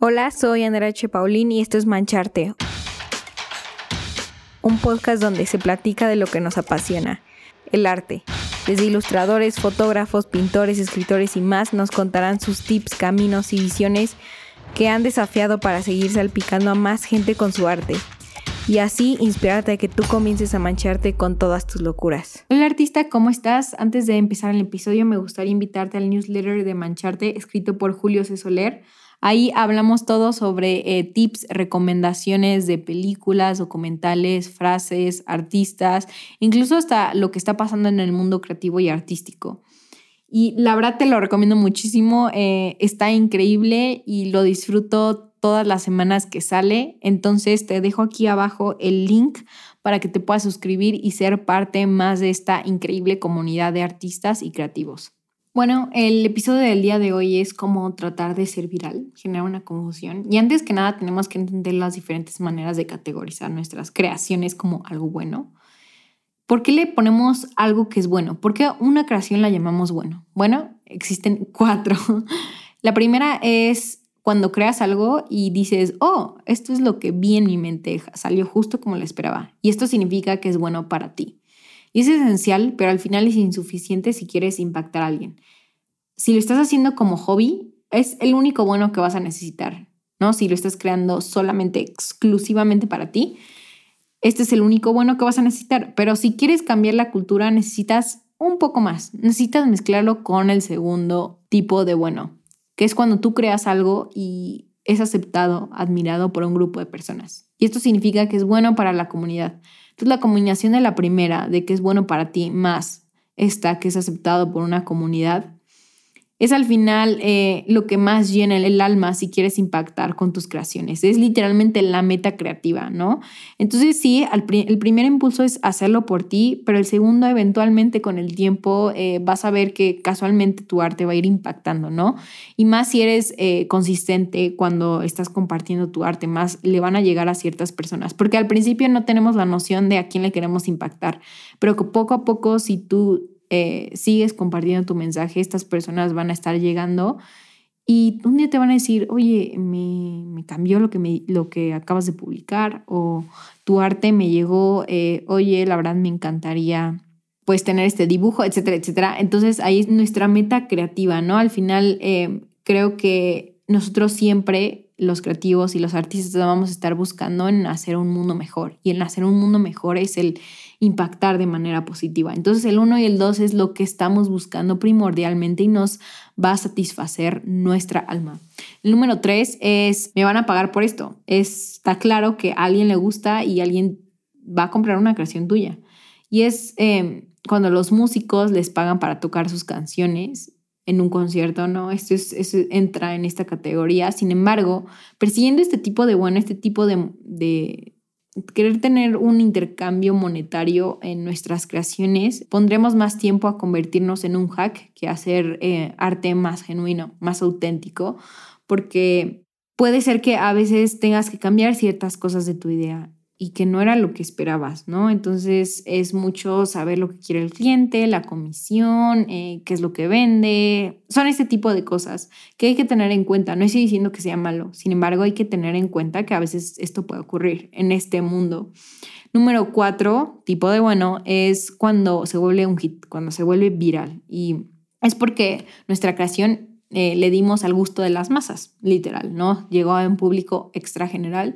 Hola, soy Andrea H. Paulín y esto es Mancharte, un podcast donde se platica de lo que nos apasiona, el arte. Desde ilustradores, fotógrafos, pintores, escritores y más nos contarán sus tips, caminos y visiones que han desafiado para seguir salpicando a más gente con su arte. Y así inspirarte a que tú comiences a mancharte con todas tus locuras. Hola artista, ¿cómo estás? Antes de empezar el episodio me gustaría invitarte al newsletter de Mancharte escrito por Julio C. Soler Ahí hablamos todo sobre eh, tips, recomendaciones de películas, documentales, frases, artistas, incluso hasta lo que está pasando en el mundo creativo y artístico. Y la verdad te lo recomiendo muchísimo, eh, está increíble y lo disfruto todas las semanas que sale. Entonces te dejo aquí abajo el link para que te puedas suscribir y ser parte más de esta increíble comunidad de artistas y creativos. Bueno, el episodio del día de hoy es cómo tratar de ser viral, generar una confusión. Y antes que nada tenemos que entender las diferentes maneras de categorizar nuestras creaciones como algo bueno. ¿Por qué le ponemos algo que es bueno? ¿Por qué una creación la llamamos bueno? Bueno, existen cuatro. La primera es cuando creas algo y dices, oh, esto es lo que vi en mi mente, salió justo como lo esperaba. Y esto significa que es bueno para ti. Y es esencial, pero al final es insuficiente si quieres impactar a alguien. Si lo estás haciendo como hobby, es el único bueno que vas a necesitar, ¿no? Si lo estás creando solamente, exclusivamente para ti, este es el único bueno que vas a necesitar. Pero si quieres cambiar la cultura, necesitas un poco más. Necesitas mezclarlo con el segundo tipo de bueno, que es cuando tú creas algo y es aceptado, admirado por un grupo de personas. Y esto significa que es bueno para la comunidad. Entonces la combinación de la primera, de que es bueno para ti, más esta que es aceptado por una comunidad, es al final eh, lo que más llena el alma si quieres impactar con tus creaciones. Es literalmente la meta creativa, ¿no? Entonces sí, el primer impulso es hacerlo por ti, pero el segundo eventualmente con el tiempo eh, vas a ver que casualmente tu arte va a ir impactando, ¿no? Y más si eres eh, consistente cuando estás compartiendo tu arte, más le van a llegar a ciertas personas, porque al principio no tenemos la noción de a quién le queremos impactar, pero que poco a poco si tú eh, sigues compartiendo tu mensaje, estas personas van a estar llegando y un día te van a decir, oye, me, cambió lo que, me, lo que acabas de publicar o tu arte me llegó, eh, oye, la verdad me encantaría pues tener este dibujo, etcétera, etcétera. Entonces ahí es nuestra meta creativa, ¿no? Al final eh, creo que nosotros siempre, los creativos y los artistas, vamos a estar buscando en hacer un mundo mejor. Y en hacer un mundo mejor es el impactar de manera positiva. Entonces el 1 y el 2 es lo que estamos buscando primordialmente y nos va a satisfacer nuestra alma. El número 3 es, me van a pagar por esto. Está claro que a alguien le gusta y alguien va a comprar una creación tuya. Y es em, cuando los músicos les pagan para tocar sus canciones en un concierto, ¿no? Esto, es, entra en esta categoría. Sin embargo, persiguiendo este tipo de, bueno, este tipo de, de querer tener un intercambio monetario en nuestras creaciones, pondremos más tiempo a convertirnos en un hack que hacer eh, arte más genuino, más auténtico, porque puede ser que a veces tengas que cambiar ciertas cosas de tu idea y que no era lo que esperabas, ¿no? Entonces es mucho saber lo que quiere el cliente, la comisión, eh, qué es lo que vende. Son este tipo de cosas que hay que tener en cuenta. No estoy diciendo que sea malo, sin embargo hay que tener en cuenta que a veces esto puede ocurrir en este mundo. Número cuatro, tipo de bueno, es cuando se vuelve un hit, cuando se vuelve viral. Y es porque nuestra creación eh, le dimos al gusto de las masas, literal, ¿no? Llegó a un público extra general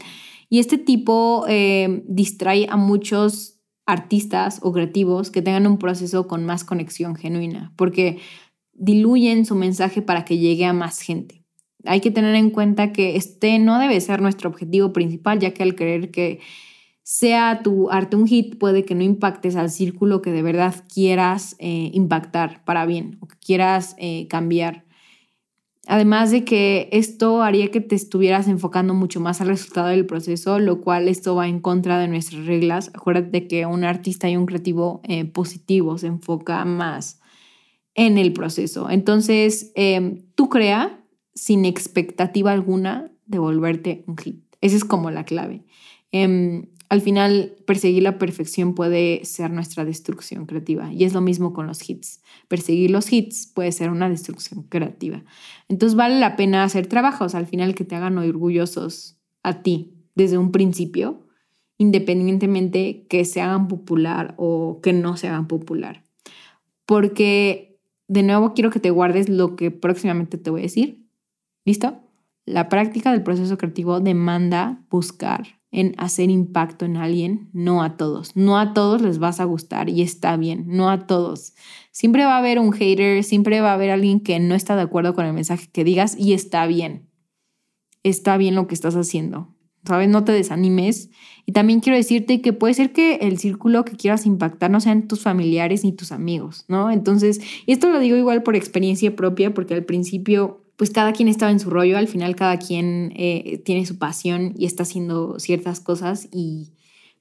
y este tipo eh, distrae a muchos artistas o creativos que tengan un proceso con más conexión genuina, porque diluyen su mensaje para que llegue a más gente. Hay que tener en cuenta que este no debe ser nuestro objetivo principal, ya que al creer que sea tu arte un hit, puede que no impactes al círculo que de verdad quieras eh, impactar para bien o que quieras eh, cambiar. Además de que esto haría que te estuvieras enfocando mucho más al resultado del proceso, lo cual esto va en contra de nuestras reglas. Acuérdate que un artista y un creativo eh, positivo se enfoca más en el proceso. Entonces, em, tú crea sin expectativa alguna de volverte un hit. Esa es como la clave. Em, al final perseguir la perfección puede ser nuestra destrucción creativa. Y es lo mismo con los hits. Perseguir los hits puede ser una destrucción creativa. Entonces vale la pena hacer trabajos al final que te hagan orgullosos a ti desde un principio, independientemente que se hagan popular o que no se hagan popular. Porque de nuevo quiero que te guardes lo que próximamente te voy a decir. ¿Listo? La práctica del proceso creativo demanda buscar en hacer impacto en alguien, no a todos. No a todos les vas a gustar y está bien, no a todos. Siempre va a haber un hater, siempre va a haber alguien que no está de acuerdo con el mensaje que digas y está bien. Está bien lo que estás haciendo. ¿Sabes? No te desanimes. Y también quiero decirte que puede ser que el círculo que quieras impactar no sean tus familiares ni tus amigos, ¿no? Entonces, esto lo digo igual por experiencia propia, porque al principio pues cada quien estaba en su rollo, al final cada quien eh, tiene su pasión y está haciendo ciertas cosas y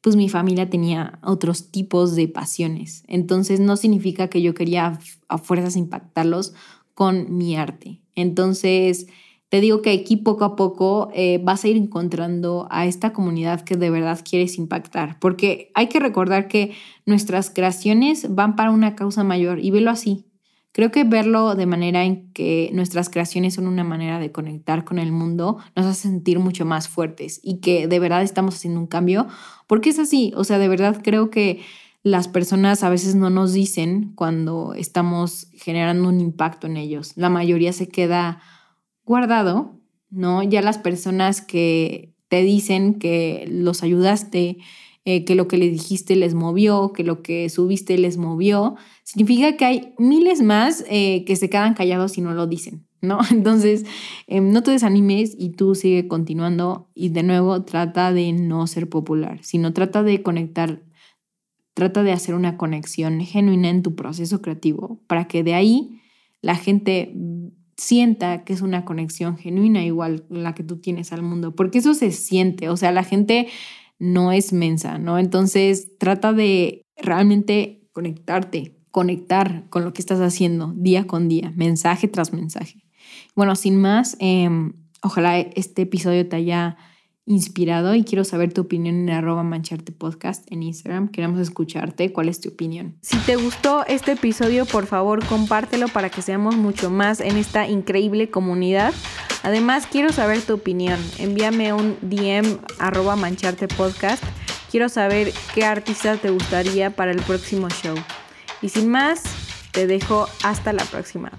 pues mi familia tenía otros tipos de pasiones. Entonces no significa que yo quería a fuerzas impactarlos con mi arte. Entonces te digo que aquí poco a poco eh, vas a ir encontrando a esta comunidad que de verdad quieres impactar, porque hay que recordar que nuestras creaciones van para una causa mayor y velo así. Creo que verlo de manera en que nuestras creaciones son una manera de conectar con el mundo nos hace sentir mucho más fuertes y que de verdad estamos haciendo un cambio, porque es así, o sea, de verdad creo que las personas a veces no nos dicen cuando estamos generando un impacto en ellos. La mayoría se queda guardado, ¿no? Ya las personas que te dicen que los ayudaste, eh, que lo que le dijiste les movió, que lo que subiste les movió, significa que hay miles más eh, que se quedan callados y no lo dicen, ¿no? Entonces, em, no te desanimes y tú sigue continuando y de nuevo trata de no ser popular, sino trata de conectar, trata de hacer una conexión genuina en tu proceso creativo para que de ahí la gente sienta que es una conexión genuina igual la que tú tienes al mundo, porque eso se siente, o sea, la gente no es mensa, ¿no? Entonces trata de realmente conectarte, conectar con lo que estás haciendo día con día, mensaje tras mensaje. Bueno, sin más, em, ojalá este episodio te haya inspirado y quiero saber tu opinión en arroba mancharte podcast en Instagram. Queremos escucharte. ¿Cuál es tu opinión? Si te gustó este episodio, por favor, compártelo para que seamos mucho más en esta increíble comunidad. Además, quiero saber tu opinión. Envíame un DM arroba mancharte podcast. Quiero saber qué artista te gustaría para el próximo show. Y sin más, te dejo hasta la próxima.